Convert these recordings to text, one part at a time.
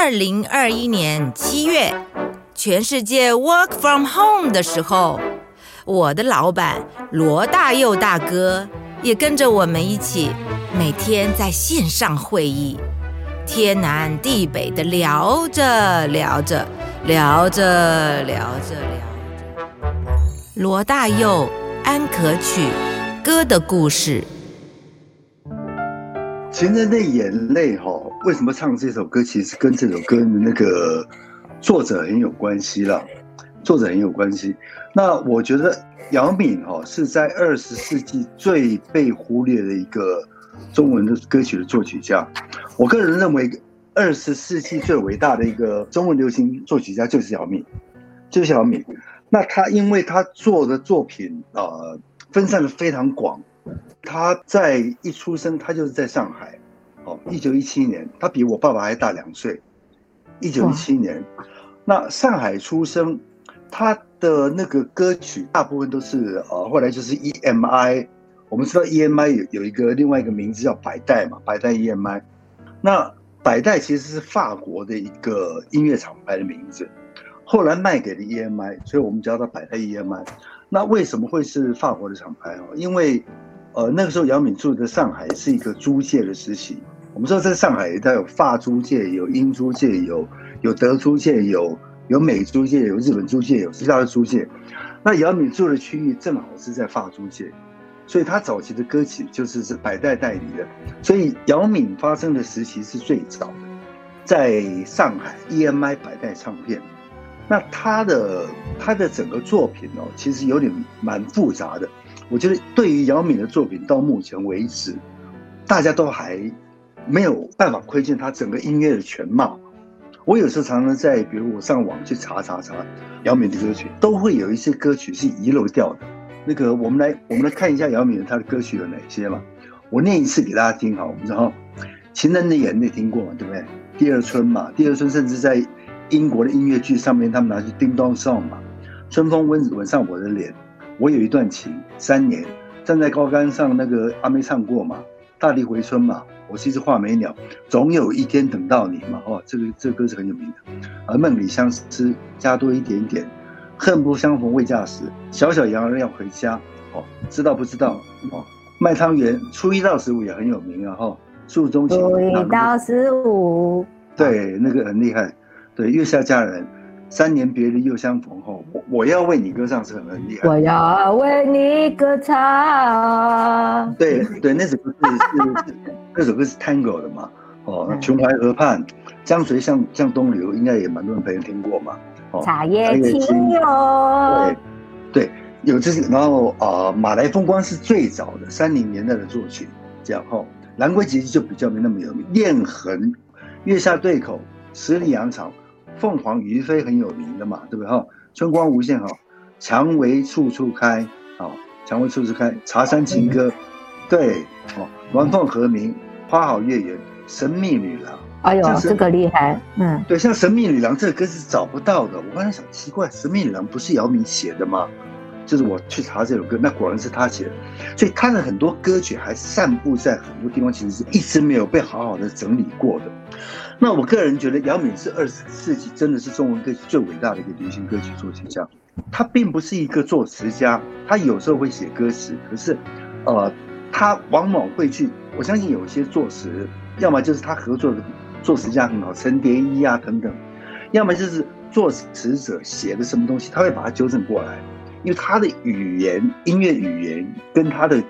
二零二一年七月，全世界 work from home 的时候，我的老板罗大佑大哥也跟着我们一起，每天在线上会议，天南地北的聊着聊着，聊着聊着聊着。罗大佑《安可曲》歌的故事。情人的眼泪，哈，为什么唱这首歌？其实跟这首歌的那个作者很有关系了，作者很有关系。那我觉得姚敏，哈，是在二十世纪最被忽略的一个中文的歌曲的作曲家。我个人认为，二十世纪最伟大的一个中文流行作曲家就是姚敏，就是姚敏。那他因为他做的作品，呃，分散的非常广。他在一出生，他就是在上海，哦，一九一七年，他比我爸爸还大两岁。一九一七年，那上海出生，他的那个歌曲大部分都是呃，后来就是 EMI，我们知道 EMI 有有一个另外一个名字叫百代嘛，百代 EMI。那百代其实是法国的一个音乐厂牌的名字，后来卖给了 EMI，所以我们叫它百代 EMI。那为什么会是法国的厂牌哦？因为呃，那个时候姚敏住的上海是一个租界的时期。我们知道在上海，它有法租界、有英租界、有有德租界、有有美租界、有日本租界、有其他的租界。那姚敏住的区域正好是在法租界，所以他早期的歌曲就是是百代代理的。所以姚敏发生的时期是最早的，在上海 EMI 百代唱片。那他的他的整个作品哦，其实有点蛮复杂的。我觉得对于姚敏的作品，到目前为止，大家都还没有办法窥见他整个音乐的全貌。我有时候常常在，比如我上网去查查查姚敏的歌曲，都会有一些歌曲是遗漏掉的。那个，我们来我们来看一下姚敏他的歌曲有哪些嘛？我念一次给大家听好，然后《情人的眼泪》听过嘛？对不对？第二春嘛，第二春甚至在英国的音乐剧上面，他们拿去叮当上嘛，《春风吻吻上我的脸》。我有一段情，三年站在高杆上，那个阿妹唱过嘛？大地回春嘛？我是一只画眉鸟，总有一天等到你嘛？哦，这个这个歌是很有名的。而梦里相思加多一点点，恨不相逢未嫁时，小小羊儿要回家。哦，知道不知道？哦，卖汤圆初一到十五也很有名啊！哈，树中情。初一到十五。对，那个很厉害。对，月下佳人。三年别离又相逢后，我我要为你歌唱是很很厉害。我要为你歌唱。对对，那首歌是是那首歌是 Tango 的嘛？哦，琼淮河畔，江水向向东流，应该也蛮多人朋友听过嘛。哦，茶叶青哟。对对，有这些，然后啊，马来风光是最早的三零年代的作曲，这样哈。南归其实就比较没那么有名，恋痕，月下对口，十里洋场。凤凰于飞很有名的嘛，对不对哈？春光无限好，蔷薇处处开，好，蔷薇处处开，茶山情歌，对，哦，鸾凤和鸣，花好月圆，神秘女郎，哎呦，这个厉害，嗯，对，像神秘女郎这个歌是找不到的，我刚才想奇怪，神秘女郎不是姚明写的吗？就是我去查这首歌，那果然是他写的，所以他的很多歌曲还散布在很多地方，其实是一直没有被好好的整理过的。那我个人觉得，姚敏是二十世纪真的是中文歌曲最伟大的一个流行歌曲作曲家。他并不是一个作词家，他有时候会写歌词，可是，呃，他往往会去，我相信有些作词，要么就是他合作的作词家很好，陈蝶衣啊等等，要么就是作词者写的什么东西，他会把它纠正过来。因为他的语言、音乐语言跟他的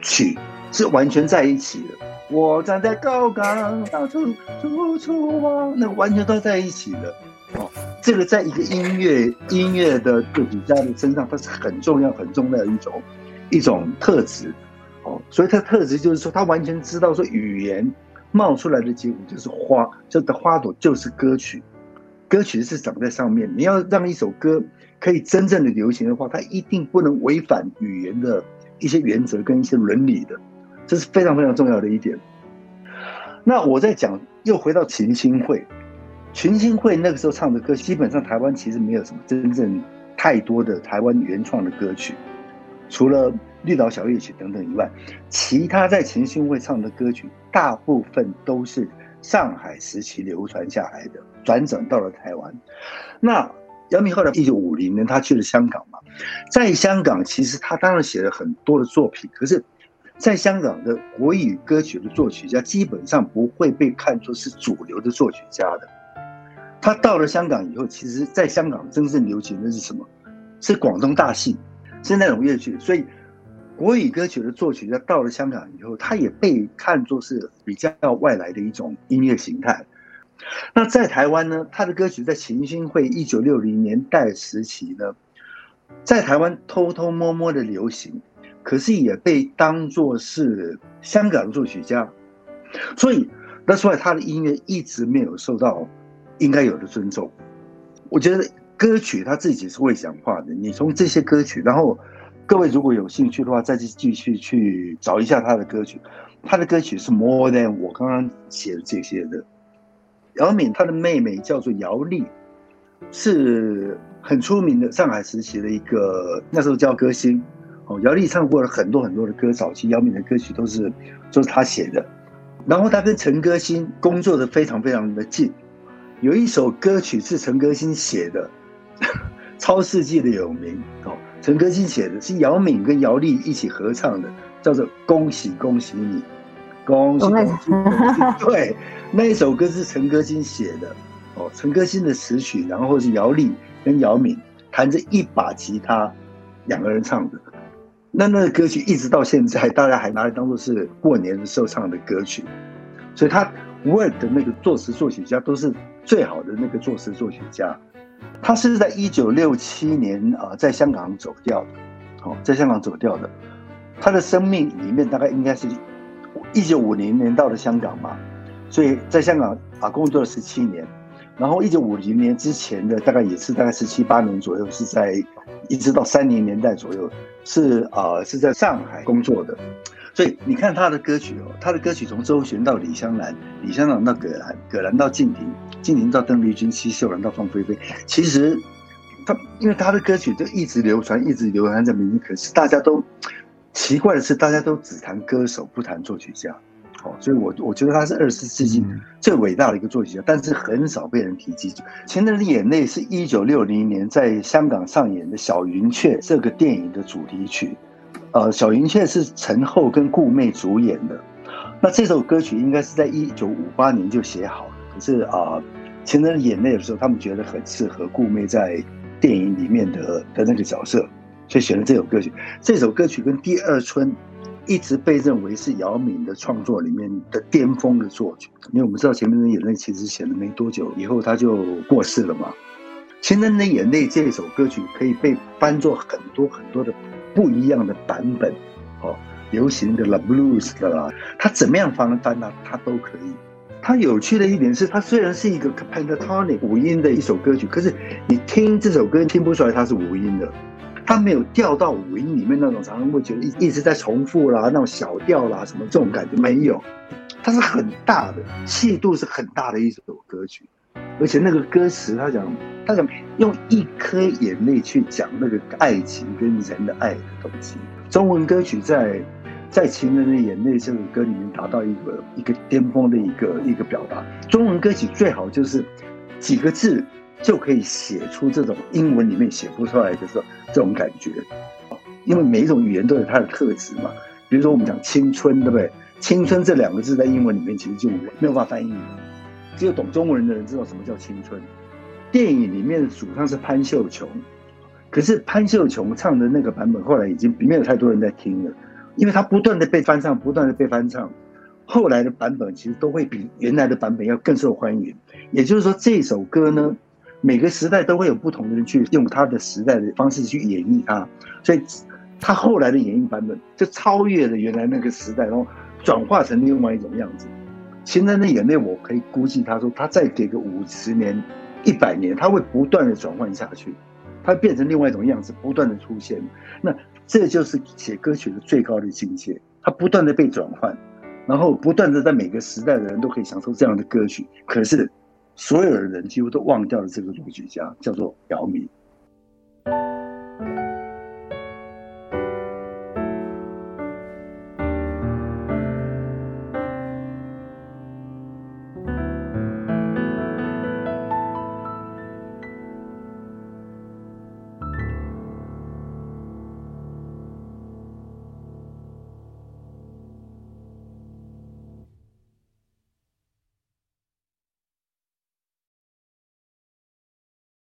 曲是完全在一起的。我站在高岗，到处处处望，那完全都在一起的。哦，这个在一个音乐音乐的作曲家的身上，它是很重要、很重要的一种一种特质。哦，所以它特质就是说，他完全知道说，语言冒出来的结果就是花，这的花朵就是歌曲，歌曲是长在上面。你要让一首歌。可以真正的流行的话，它一定不能违反语言的一些原则跟一些伦理的，这是非常非常重要的一点。那我在讲，又回到群星会，群星会那个时候唱的歌，基本上台湾其实没有什么真正太多的台湾原创的歌曲，除了绿岛小夜曲等等以外，其他在群星会唱的歌曲，大部分都是上海时期流传下来的，转转到了台湾。那姚明后来一九五零年他去了香港嘛，在香港其实他当然写了很多的作品，可是，在香港的国语歌曲的作曲家基本上不会被看作是主流的作曲家的。他到了香港以后，其实在香港真正流行的是什么？是广东大戏，是那种乐曲。所以，国语歌曲的作曲家到了香港以后，他也被看作是比较外来的一种音乐形态。那在台湾呢，他的歌曲在行星会一九六零年代时期呢，在台湾偷偷摸摸的流行，可是也被当作是香港作曲家，所以那所以他的音乐一直没有受到应该有的尊重。我觉得。歌曲他自己是会讲话的。你从这些歌曲，然后各位如果有兴趣的话，再去继续去找一下他的歌曲。他的歌曲是 more than 我刚刚写的这些的。姚敏他的妹妹叫做姚丽，是很出名的上海时期的一个那时候叫歌星。哦，姚丽唱过了很多很多的歌，早期姚敏的歌曲都是都是他写的。然后他跟陈歌辛工作的非常非常的近，有一首歌曲是陈歌辛写的。超世纪的有名哦，陈歌辛写的是姚敏跟姚丽一起合唱的，叫做《恭喜恭喜你》，恭喜恭喜。对，那一首歌是陈歌辛写的哦，陈歌辛的词曲，然后是姚丽跟姚敏弹着一把吉他，两个人唱的。那那个歌曲一直到现在，大家还拿来当做是过年的时候唱的歌曲。所以他 Word 的那个作词作曲家都是最好的那个作词作曲家。他是在一九六七年啊，在香港走掉的，哦，在香港走掉的。他的生命里面大概应该是一九五零年到了香港嘛，所以在香港啊工作了十七年，然后一九五零年之前的大概也是大概十七八年左右，是在一直到三零年代左右是啊是在上海工作的。所以你看他的歌曲哦，他的歌曲从周璇到李香兰，李香兰到葛兰，葛兰到静婷，静婷到邓丽君，奚秀兰到凤飞飞。其实他因为他的歌曲就一直流传，一直流传在民间。可是大家都奇怪的是，大家都只谈歌手，不谈作曲家。哦，所以我我觉得他是二十世纪最伟大的一个作曲家，但是很少被人提及。《情人的眼泪》是一九六零年在香港上演的《小云雀》这个电影的主题曲。呃，小云雀是陈厚跟顾媚主演的。那这首歌曲应该是在一九五八年就写好了。可是啊，情人的眼泪的时候，他们觉得很适合顾媚在电影里面的的那个角色，所以选了这首歌曲。这首歌曲跟《第二春》一直被认为是姚敏的创作里面的巅峰的作曲。因为我们知道《情人的眼泪》其实写了没多久以后他就过世了嘛。《情人的眼泪》这首歌曲可以被翻作很多很多的。不一样的版本，哦，流行的啦，blues 的啦，它怎么样翻翻呢？它都可以。它有趣的一点是，它虽然是一个 pentatonic 五音的一首歌曲，可是你听这首歌听不出来它是五音的，他没有掉到五音里面那种常常会觉得一一直在重复啦，那种小调啦什么这种感觉没有，它是很大的，气度是很大的一首歌曲。而且那个歌词，他讲，他讲用一颗眼泪去讲那个爱情跟人的爱的东西。中文歌曲在在《情人的眼泪》这首歌里面达到一个一个巅峰的一个一个表达。中文歌曲最好就是几个字就可以写出这种英文里面写不出来的这种这种感觉，因为每一种语言都有它的特质嘛。比如说我们讲青春，对不对？青春这两个字在英文里面其实就没有办法翻译。只有懂中文的人知道什么叫青春。电影里面的主唱是潘秀琼，可是潘秀琼唱的那个版本后来已经没有太多人在听了，因为他不断的被翻唱，不断的被翻唱。后来的版本其实都会比原来的版本要更受欢迎。也就是说，这首歌呢，每个时代都会有不同的人去用他的时代的方式去演绎它，所以他后来的演绎版本就超越了原来那个时代，然后转化成另外一种样子。情人的眼泪，我可以估计，他说他再给个五十年、一百年，他会不断的转换下去，他变成另外一种样子，不断的出现。那这就是写歌曲的最高的境界，它不断的被转换，然后不断的在每个时代的人都可以享受这样的歌曲。可是所有的人几乎都忘掉了这个作曲家，叫做姚明。